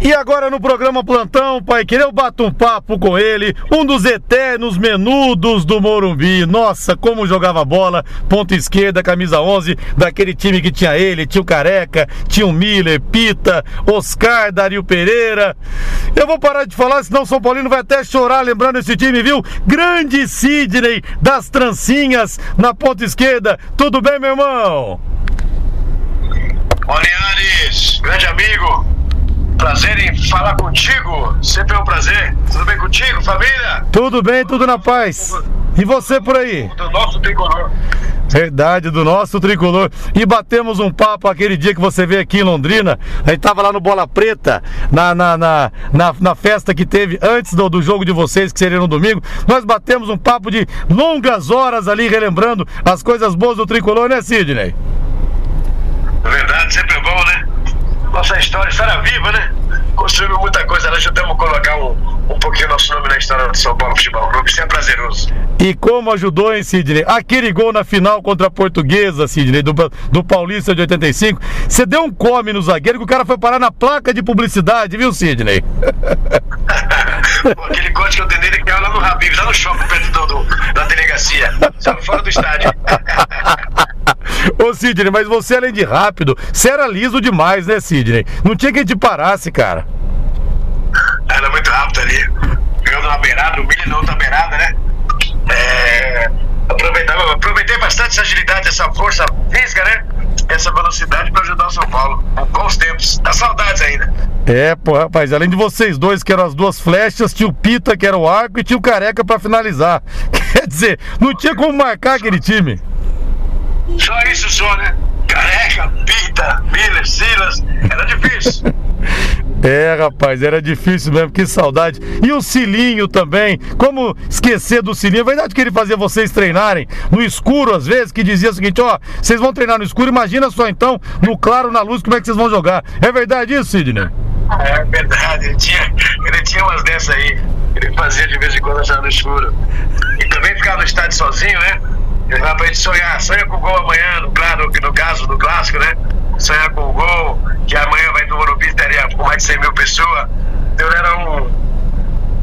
E agora no programa Plantão, pai, querer eu bato um papo com ele, um dos eternos menudos do Morumbi. Nossa, como jogava bola, ponta esquerda, camisa 11, daquele time que tinha ele, tinha o Careca, tinha o Miller, Pita, Oscar, Dario Pereira. Eu vou parar de falar, senão São Paulino vai até chorar lembrando esse time, viu? Grande Sidney das trancinhas na ponta esquerda. Tudo bem, meu irmão? Linhares, grande amigo, Prazer em falar contigo. Sempre é um prazer. Tudo bem contigo, família? Tudo bem, tudo na paz. E você por aí? Do nosso tricolor. Verdade, do nosso tricolor. E batemos um papo aquele dia que você veio aqui em Londrina. A gente tava lá no Bola Preta, na, na, na, na, festa que teve antes do, do jogo de vocês, que seria no domingo. Nós batemos um papo de longas horas ali, relembrando as coisas boas do tricolor, né, Sidney? Verdade, sempre é bom, né? Nossa história, história viva, né? Construímos muita coisa, nós já temos colocar um, um pouquinho nosso nome na história do São Paulo Futebol Clube, isso é prazeroso. E como ajudou, hein, Sidney? Aquele gol na final contra a Portuguesa, Sidney, do, do Paulista de 85, você deu um come no zagueiro que o cara foi parar na placa de publicidade, viu, Sidney? aquele corte que eu dei nele que é lá no Rabib, lá no shopping, perto do, do, da delegacia, só fora do estádio. Ô Sidney, mas você além de rápido, você era liso demais, né, Sidney? Não tinha quem te parasse, cara. Era muito rápido ali. Eu na beirada, o milho na outra beirada, né? É, aproveitava, aproveitei bastante essa agilidade, essa força física, né? Essa velocidade para ajudar o São Paulo. Bons tempos. Dá saudades ainda. É, pô, rapaz, além de vocês dois, que eram as duas flechas, tinha o Pita, que era o arco, e tinha o Careca para finalizar. Quer dizer, não tinha como marcar aquele time. Só isso só, né? Careca, Pita, Miller, Silas, era difícil. É, rapaz, era difícil mesmo, que saudade. E o Cilinho também, como esquecer do Cilinho? É verdade que ele fazia vocês treinarem no escuro às vezes, que dizia o seguinte: ó, vocês vão treinar no escuro, imagina só então, no claro, na luz, como é que vocês vão jogar. É verdade isso, Sidney? É verdade, ele tinha, ele tinha umas dessas aí, ele fazia de vez em quando no escuro. E também ficava no estádio sozinho, né? Dá pra gente sonhar, sonha com o gol amanhã, no, claro, no caso do clássico, né? Sonhar com o gol, que amanhã vai no Morumbi, teria com mais de 100 mil pessoas. Então ele era um,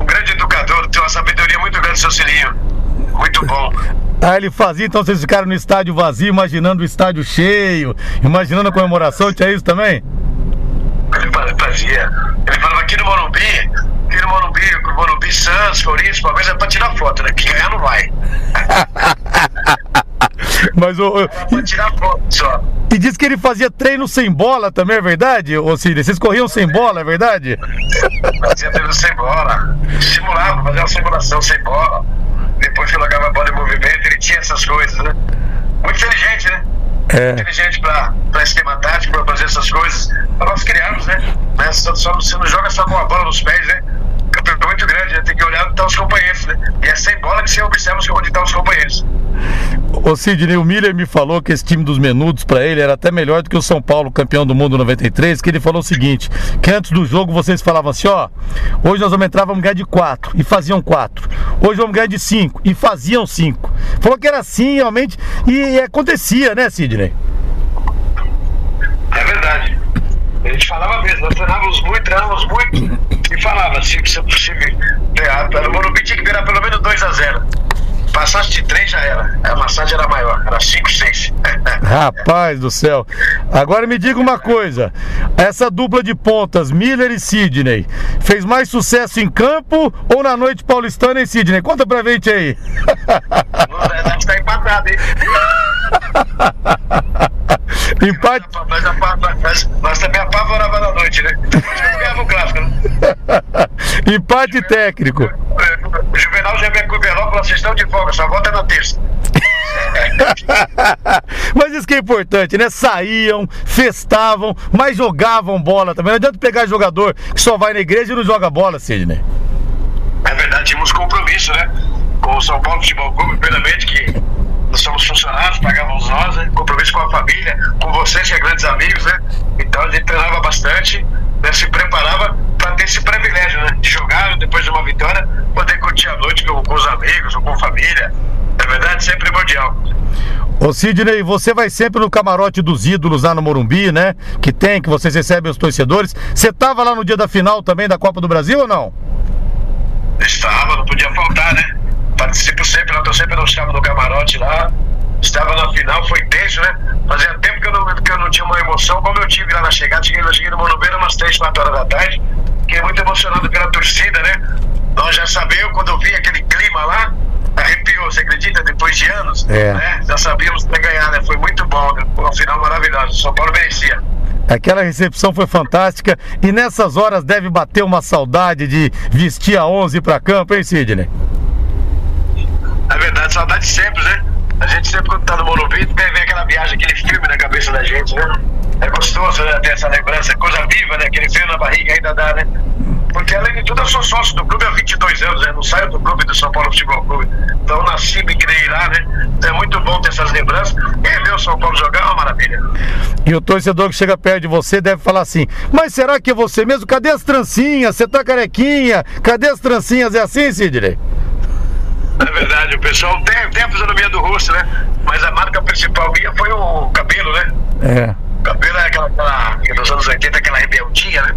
um grande educador, tem uma sabedoria muito grande, seu Cilinho. Muito bom. Ah, ele fazia, então vocês ficaram no estádio vazio, imaginando o estádio cheio, imaginando a comemoração, tinha isso também? Ele fazia. Ele falava aqui no Morumbi, aqui no Morumbi, no Morumbi Santos, Corinthians, Palmeiras é pra tirar foto, né? Que ganhar não vai. Mas o. Pra tirar foto só. E diz que ele fazia treino sem bola também, é verdade, ô? Vocês corriam sem bola, é verdade? Fazia treino sem bola. Simulava, fazia uma simulação sem bola. Depois que jogava a bola em movimento, ele tinha essas coisas, né? Muito inteligente, né? É. Inteligente pra, pra esquema tático, pra fazer essas coisas. Pra nós criarmos, né? né? Só, só, você não joga só com a bola nos pés, né? Campeonato muito grande, né? tem que olhar onde estão os companheiros, né? E é sem bola que você observa onde estão os companheiros. Ô Sidney, o Miller me falou que esse time dos menudos para ele era até melhor do que o São Paulo, campeão do mundo 93, que ele falou o seguinte, que antes do jogo vocês falavam assim, ó, hoje nós vamos entrar, vamos ganhar de 4, e faziam 4. Hoje vamos ganhar de 5, e faziam 5. Falou que era assim, realmente, e, e acontecia, né, Sidney? É verdade. A gente falava mesmo, nós treinávamos muito, treinávamos muito e falava, se, se possível, o Morumbi tinha que virar pelo menos 2x0. Passasse de 3 já era. A massagem era maior, era 5, 6. Rapaz do céu. Agora me diga uma coisa: essa dupla de pontas, Miller e Sidney, fez mais sucesso em campo ou na noite paulistana em Sidney? Conta pra gente aí. A gente tá empatado, hein? Empate. Nós, nós, também apavorava na noite, né? Ganhava o clássico, né? Empate técnico. O Juvenal já vem com o Verão vocês estão de folga, só volta na terça. mas isso que é importante, né? Saíam, festavam, mas jogavam bola também. Não adianta pegar jogador que só vai na igreja e não joga bola, Sidney. É verdade, tínhamos compromisso, né? Com o São Paulo Futebol Clube, primeiramente, que nós somos funcionários, pagávamos nós, né? Compromisso com a família, com vocês, que é grandes amigos, né? Então a gente treinava bastante, né? se preparava para ter esse privilégio, né? De jogar depois de uma vitória, poder curtir a noite com, com os amigos ou com a família. É verdade, sempre primordial. Ô Sidney, você vai sempre no camarote dos ídolos lá no Morumbi, né? Que tem, que vocês recebem os torcedores. Você estava lá no dia da final também da Copa do Brasil ou não? Estava, não podia faltar, né? Participo sempre, eu tô sempre no chave do camarote lá. Estava na final, foi tenso, né? Fazia tempo que eu, não, que eu não tinha uma emoção, como eu tive lá na chegada. Cheguei, eu cheguei no Morumbi umas 3, 4 horas da tarde. Fiquei muito emocionado pela torcida, né? Nós já sabíamos, quando eu vi aquele clima lá, arrepiou, você acredita? Depois de anos, É. né? Já sabíamos que ia ganhar, né? Foi muito bom, né? Foi uma final maravilhosa. São Paulo merecia. Aquela recepção foi fantástica e nessas horas deve bater uma saudade de vestir a 11 para campo, hein, Sidney? É verdade, saudade sempre, né? A gente sempre quando tá no Morumbi, vem aquela viagem, aquele filme na cabeça da gente, né? É gostoso né, ter essa lembrança, coisa viva, né? Aquele frio na barriga ainda dá, né? Porque além de tudo eu sou sócio do clube há 22 anos, né? Não saio do clube do São Paulo Futebol Clube. Então nasci e criei lá, né? Então é muito bom ter essas lembranças. E ver o São Paulo jogar é uma maravilha. E o torcedor que chega perto de você deve falar assim: Mas será que é você mesmo? Cadê as trancinhas? Você tá carequinha? Cadê as trancinhas? É assim, Sidney? É verdade, o pessoal tem, tem a fisionomia do rosto, né? Mas a marca principal minha foi o cabelo, né? É. O cabelo é aquela, aquela nos anos 80, aquela rebeldia, né?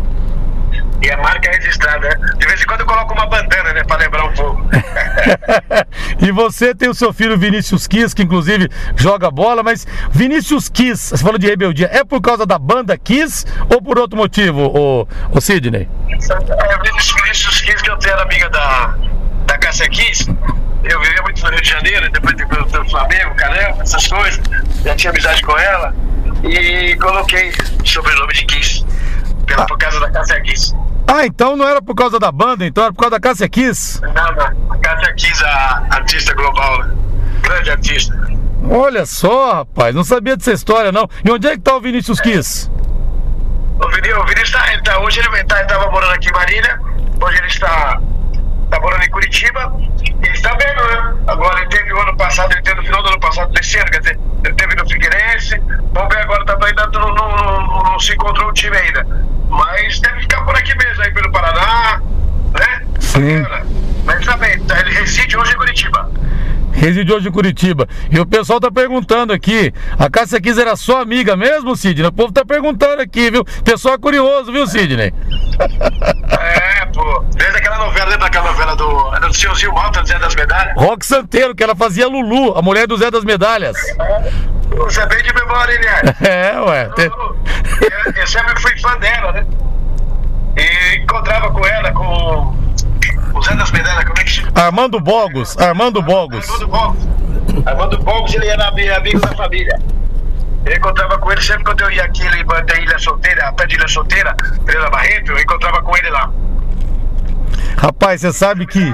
E a marca é registrada, né? De vez em quando eu coloco uma bandana, né? Pra lembrar um pouco. e você tem o seu filho Vinícius Kiss, que inclusive joga bola, mas Vinícius Kiss, você falou de rebeldia, é por causa da banda Kiss ou por outro motivo, o, o Sidney? É, Vinícius Vinícius Kiss, que eu tenho era amiga da, Cássia Kiss. Eu vivia muito no Rio de Janeiro, depois do, do Flamengo, caramba, essas coisas. Já tinha amizade com ela. E coloquei o sobrenome de Kiss. Pela, por causa da Cássia Kiss. Ah, então não era por causa da banda, então era por causa da Cássia Kiss. Não, não. A Cássia Kiss, a artista global, né? Grande artista. Olha só, rapaz, não sabia dessa história não. E onde é que tá o Vinícius Kiss? O Vinícius, o Vinícius tá, ele tá, hoje ele tá, estava morando aqui em Marília, hoje ele está, está morando em Curitiba, e está vendo, né? Agora ele teve o ano passado, ele teve no final do ano passado, desse ano, quer dizer, ele teve no Figueirense, vamos ver agora, tá, ainda não, não, não, se encontrou o time ainda. Mas deve ficar por aqui mesmo, aí pelo Paraná, né? Sim. Mas também, tá, ele reside hoje em Curitiba. Reside hoje em Curitiba. E o pessoal tá perguntando aqui, a Cássia Kiss era sua amiga mesmo, Sidney? O povo tá perguntando aqui, viu? O pessoal é curioso, viu, Sidney? É, pô, desde aquela novela, lembra aquela novela do, era do Senhorzinho Malta, do Zé das Medalhas? Rock Santeiro, que ela fazia Lulu, a mulher do Zé das Medalhas. Você é bem de memória, hein, né? É, ué. te- Eu, eu sempre fui fã dela, né? E encontrava com ela, com o Zé das Medalhas, como é que chama? Armando Bogos, Armando Bogos. Armando Bogos. Armando Bogos, ele era ami- amigo da família. Eu encontrava com ele sempre quando eu ia aqui em da Ilha Solteira, perto de Ilha Solteira, Pereira Barreto, eu encontrava com ele lá. Rapaz, você sabe que.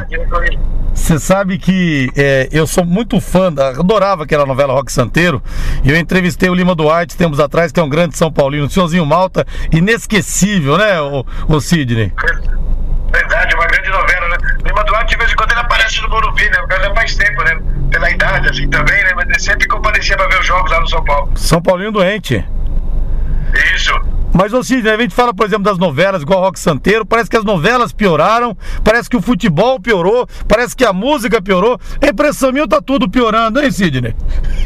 Você sabe que é, eu sou muito fã, da- adorava aquela novela Rock Santeiro. E eu entrevistei o Lima Duarte tempos atrás, que é um grande São Paulino, o senhorzinho Malta, inesquecível, né, o, o Sidney? Grande novela, né? Lima Duarte, de vez em quando, ele aparece no Morumbi, né? O cara já faz tempo, né? Pela idade, assim, também, né? Mas ele sempre comparecia pra ver os jogos lá no São Paulo. São Paulino doente. Isso. Mas, ô Sidney, a gente fala, por exemplo, das novelas, igual Rock Santeiro, parece que as novelas pioraram, parece que o futebol piorou, parece que a música piorou. A impressão minha tá tudo piorando, hein, Sidney?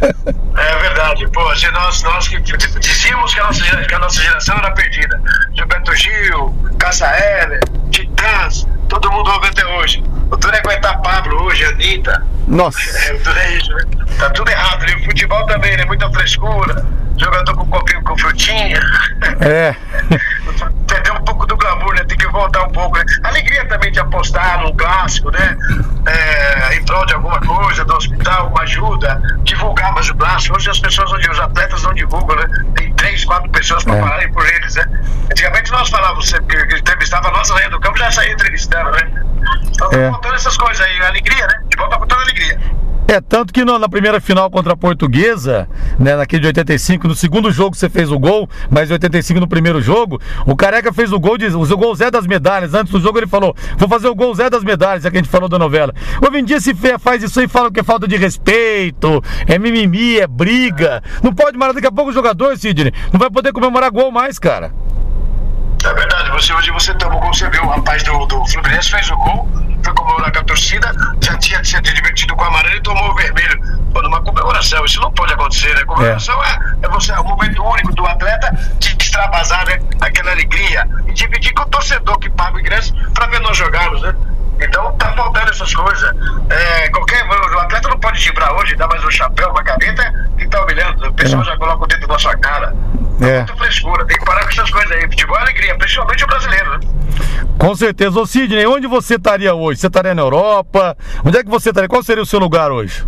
É verdade, pô, se nós, nós que dizíamos que a, nossa, que a nossa geração era perdida. Gilberto Gil, Cassa Heller, Titãs, todo mundo ouve até hoje. O duro é aguentar Pablo hoje, Anitta. Nossa. É, o duro é isso, né? Tá tudo errado, né? O futebol também, né? Muita frescura, jogador com copinho com frutinha. É. Perdeu um pouco do glamour, né? Tem que voltar um pouco, né? Alegria também de apostar num clássico, né? É, em prol de alguma coisa, do hospital, uma ajuda, divulgar mais o clássico. Hoje as pessoas, onde os atletas não divulgam, né? Tem três, quatro pessoas para É. falarem por eles, né? Antigamente nós falávamos, você entrevistava nós saía do campo, já saía entrevistando, né? Então tá É. faltando essas coisas aí, alegria, né? De volta com toda alegria. É, tanto que na primeira final contra a Portuguesa, né, naquele de 85, no segundo jogo você fez o gol, mas em 85 no primeiro jogo, o Careca fez o gol, de, o gol Zé das Medalhas. Antes do jogo ele falou, vou fazer o gol Zé das Medalhas, é que a gente falou da novela. Hoje em dia se faz isso aí, fala que é falta de respeito, é mimimi, é briga. Não pode mais, daqui a pouco o jogador, Sidney, não vai poder comemorar gol mais, cara. É verdade, você, hoje você gol, você viu o rapaz do, do Fluminense fez o gol, foi comemorar com a torcida, já tinha se divertido com o amarelo e tomou o vermelho. Pô, numa comemoração, isso não pode acontecer, né? Comemoração é, é, é você, é o momento único do atleta de extravasar, né? Aquela alegria e dividir com o torcedor que paga o ingresso para ver nós jogarmos, né? Então tá faltando essas coisas. É, qualquer, o atleta não pode vibrar hoje, dar mais um chapéu, uma caneta e tá humilhando. O pessoal é. já coloca o dedo na sua cara. É. Muita frescura, tem que parar com essas coisas aí. Futebol é alegria, principalmente o brasileiro, né? Com certeza. Ô Sidney, onde você estaria hoje? Você estaria na Europa? Onde é que você estaria? Qual seria o seu lugar hoje?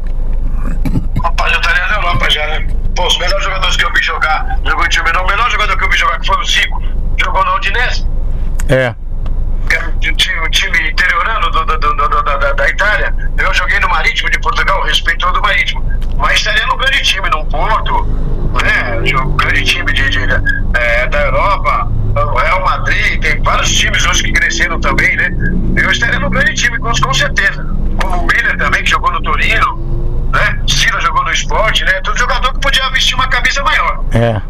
Rapaz, eu estaria na Europa já, né? Pô, os melhores jogadores que eu vi jogar, jogou em time, o melhor jogador que eu vi jogar, que foi o Zico, jogou na Udinese. É o time interiorano do, do, do, da, da, Itália. Eu joguei no Marítimo de Portugal, respeito todo o Marítimo. Mas estaria no grande time, no Porto, né? Um grande time de, de é, da Europa, o Real Madrid, tem vários times hoje que cresceram também, né? Eu estaria no grande time, com, com certeza. Como o Miller também, que jogou no Torino, né? Sila jogou no esporte, né? Todo jogador que podia vestir uma camisa maior. É.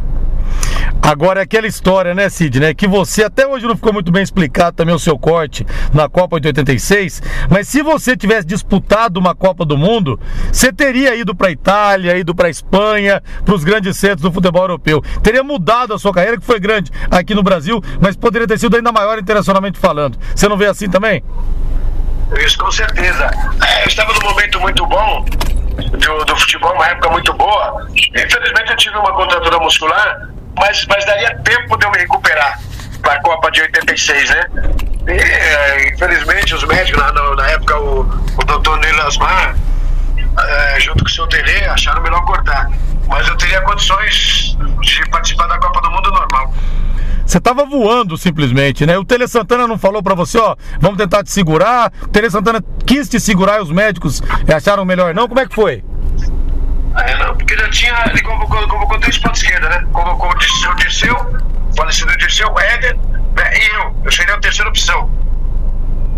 Agora é aquela história, né, Cid, né? Que você até hoje não ficou muito bem explicado também o seu corte na Copa de 86, mas se você tivesse disputado uma Copa do Mundo, você teria ido para Itália, ido para Espanha, para os grandes centros do futebol europeu. Teria mudado a sua carreira, que foi grande aqui no Brasil, mas poderia ter sido ainda maior internacionalmente falando. Você não vê assim também? Isso, com certeza. Eu estava num momento muito bom do, do futebol, uma época muito boa. Infelizmente eu tive uma contratura muscular mas, mas daria tempo de eu me recuperar para a Copa de 86, né? E, é, infelizmente, os médicos, na, na, na época, o, o doutor Neil Asmar, é, junto com o seu Tele, acharam melhor cortar. Mas eu teria condições de participar da Copa do Mundo normal. Você tava voando simplesmente, né? O Tele Santana não falou para você, ó, vamos tentar te segurar. O Tele Santana quis te segurar e os médicos acharam melhor não. Como é que foi? É, não, porque já tinha, ele convocou, convocou três pontos esquerda, né? Convocou o Dirceu, Dirceu falecido Dirceu, Éder né? e eu. Eu seria a terceira opção.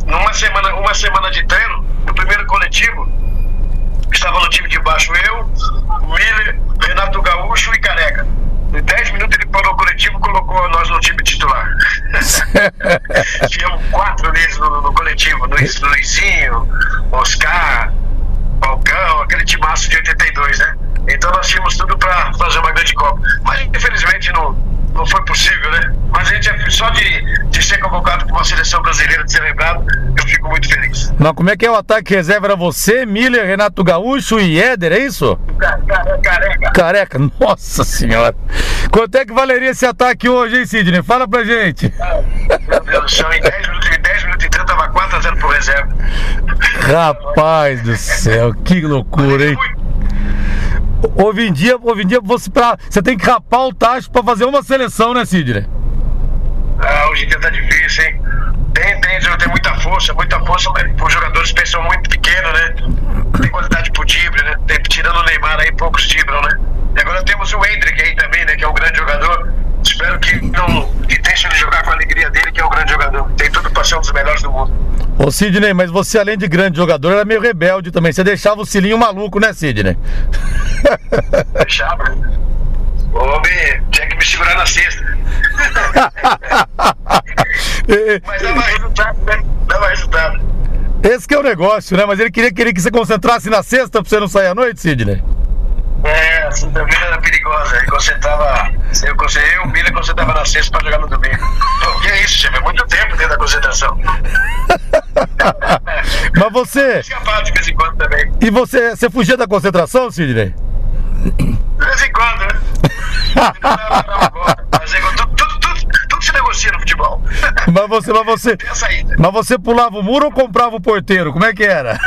Numa semana, uma semana de treino, no primeiro coletivo, estava no time de baixo eu, Miller, Renato Gaúcho e Careca. Em 10 minutos ele parou o coletivo e colocou nós no time titular. Tínhamos quatro deles no, no coletivo, Luiz, Luizinho, Oscar, Falcão, aquele timaço de 82, né? Então nós tínhamos tudo para fazer uma grande Copa. Mas infelizmente não, não foi possível, né? Mas a gente, é só de, de ser convocado para uma seleção brasileira, de ser lembrado, eu fico muito feliz. Não, como é que é o ataque reserva? Era você, Miller, Renato Gaúcho e Éder, é isso? Careca. Careca, nossa senhora. Quanto é que valeria esse ataque hoje, hein, Sidney? Fala pra gente. Meu Deus do céu, em 10 minutos e 30 tava 4x0 pro reserva. Rapaz do céu, que loucura, hein? Hoje em dia, hoje em dia você, pra, você tem que rapar o tacho para fazer uma seleção, né, Sidney? Ah, hoje em dia tá difícil, hein? Tem, tem, tem muita força, muita força, mas os jogadores pensam muito pequeno, né? Tem qualidade pro tibre, né? Tem, tirando o Neymar aí, poucos tibram, né? E agora temos o Hendrick aí também, né? Que é um grande jogador. Espero que não que deixe ele jogar com a alegria dele, que é um grande jogador. Tem tudo para ser um dos melhores do mundo. Ô Sidney, mas você além de grande jogador, era meio rebelde também. Você deixava o Cilinho maluco, né, Sidney? Deixava. Homem, tinha que me segurar na cesta. mas dava resultado, né? Dava resultado. Esse que é o negócio, né? Mas ele queria, queria que você concentrasse na sexta pra você não sair à noite, Sidney? A Santa Vila era perigosa. Ele concentrava. Eu, eu o Miller concentrava na sexta pra jogar no domingo. Que é isso, chefe? É muito tempo dentro da concentração. Mas você. de vez em quando também. E você, você fugia da concentração, Sidney? De vez em quando, né? É, tudo, tudo, negocia no futebol. Mas você, mas você. Mas você pulava o muro ou comprava o porteiro? Como é que era?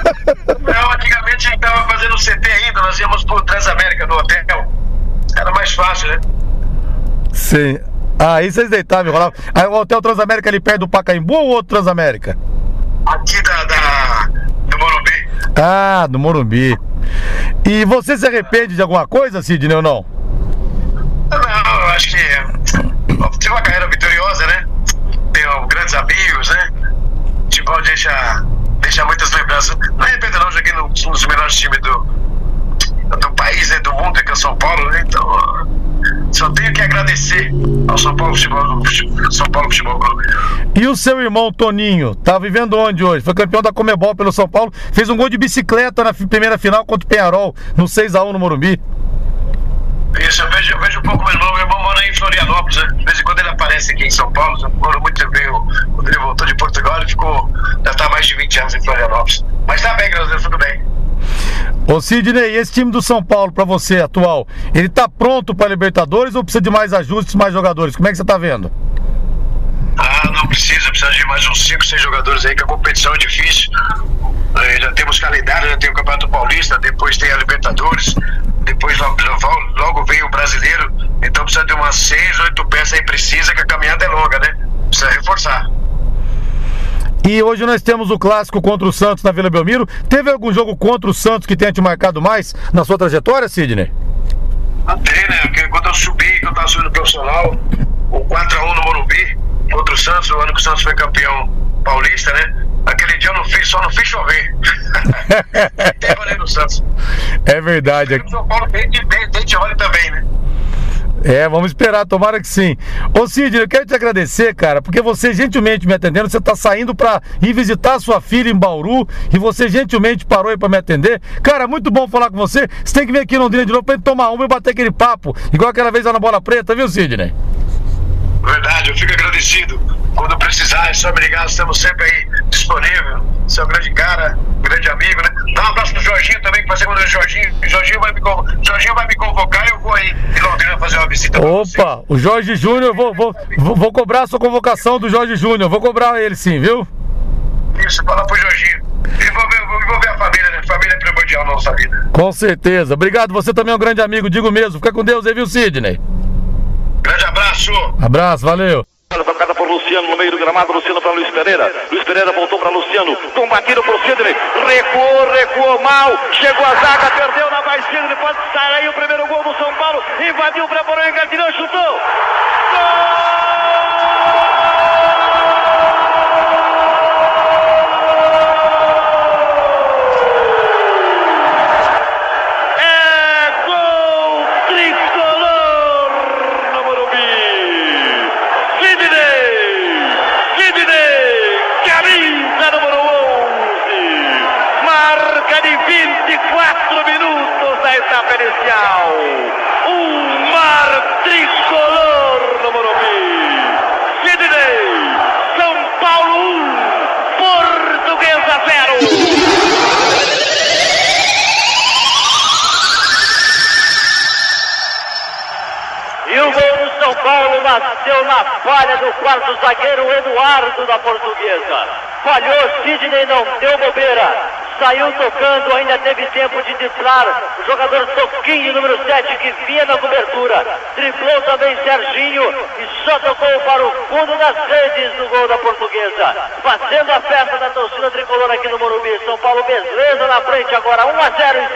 Não, antigamente a gente tava fazendo CT ainda, nós íamos pro Transamérica no hotel. Era mais fácil, né? Sim. Ah, aí vocês deitavam, rolavam. Aí o Hotel Transamérica ali perto do Pacaembu ou outro Transamérica? Aqui da, da, do Morumbi. Ah, do Morumbi. E você se arrepende de alguma coisa, Sidney, ou não? Não, eu acho que tive uma carreira vitoriosa, né? Tenho grandes amigos, né? Tipo, deixa, deixa muitas lembranças. Não arrependo não, joguei num dos melhores times do, do país, né? Do mundo, que é São Paulo, né? Então só tenho que agradecer ao São Paulo Futebol, São Paulo Futebol Clube. E o seu irmão Toninho, tá vivendo onde hoje? Foi campeão da Comebol pelo São Paulo, fez um gol de bicicleta na primeira final contra o Penharol, no 6x1 no Morumbi. Isso, eu vejo, eu vejo um pouco meu irmão. Meu irmão mora em Florianópolis, né? De vez em quando ele aparece aqui em São Paulo. Eu moro muito bem. Quando ele voltou de Portugal, ele ficou. Já está mais de 20 anos em Florianópolis. Mas tá bem, graças a Deus, tudo bem. Ô Sidney, esse time do São Paulo para você atual, ele tá pronto para Libertadores ou precisa de mais ajustes, mais jogadores? Como é que você tá vendo? Ah, não precisa, precisa de mais uns 5, 6 jogadores aí, que a competição é difícil. É, já temos calendário, já tem o Campeonato Paulista, depois tem a Libertadores, depois logo, vem o Brasileiro, então precisa de umas 6, 8 peças aí, precisa, que a caminhada é longa, né? Precisa reforçar. E hoje nós temos o clássico contra o Santos na Vila Belmiro. Teve algum jogo contra o Santos que tenha te marcado mais na sua trajetória, Sidney? Tem, né? Porque quando eu subi, que eu tava subindo profissional, o 4x1 no Morumbi, contra o Santos, o ano que o Santos foi campeão paulista, né? Aquele dia eu não fiz, só não fiz chover. tem Santos. É verdade. O São Paulo tem de, tem de rolê também, né? É, vamos esperar, tomara que sim. Ô Sidney, eu quero te agradecer, cara, porque você gentilmente me atendendo, você tá saindo para ir visitar sua filha em Bauru e você gentilmente parou aí para me atender. Cara, muito bom falar com você. Você tem que vir aqui em Londrina de novo pra gente tomar uma e bater aquele papo, igual aquela vez lá na Bola Preta, viu, Sidney? Verdade, eu fico agradecido. Quando precisar, é só me ligar, estamos sempre aí disponível. Você é um grande cara, grande amigo, né? Dá um abraço pro Jorginho também, que vai ser quando o Jorginho, Jorginho vai me, Jorginho vai me convocar e eu vou aí em Londrina fazer uma visita. Opa, o Jorge Júnior, vou, vou, vou, vou cobrar a sua convocação do Jorge Júnior, vou cobrar ele sim, viu? Isso, fala pro Jorginho. Envolver, envolver a família, né? Família é primordial na nossa vida. Com certeza. Obrigado, você também é um grande amigo, digo mesmo. Fica com Deus aí, viu, Sidney? Grande abraço. Abraço, valeu. Tocada por Luciano no meio do gramado, Luciano para Luiz Pereira. Luiz Pereira voltou para Luciano, combatido por Sidney. Recuou, recuou mal. Chegou a zaga, perdeu na mais Sidney. Pode sair aí o primeiro gol do São Paulo. Invadiu, preparou, engatilhou, chutou. Gol! Na falha do quarto zagueiro Eduardo da Portuguesa. Falhou, Sidney não deu bobeira. Saiu tocando, ainda teve tempo de driblar o jogador Toquinho, número 7, que vinha na cobertura. Driblou também Serginho e só tocou para o fundo das redes do gol da Portuguesa. Fazendo a festa da torcida tricolor aqui no Morumbi. São Paulo, beleza na frente agora, 1 a 0 em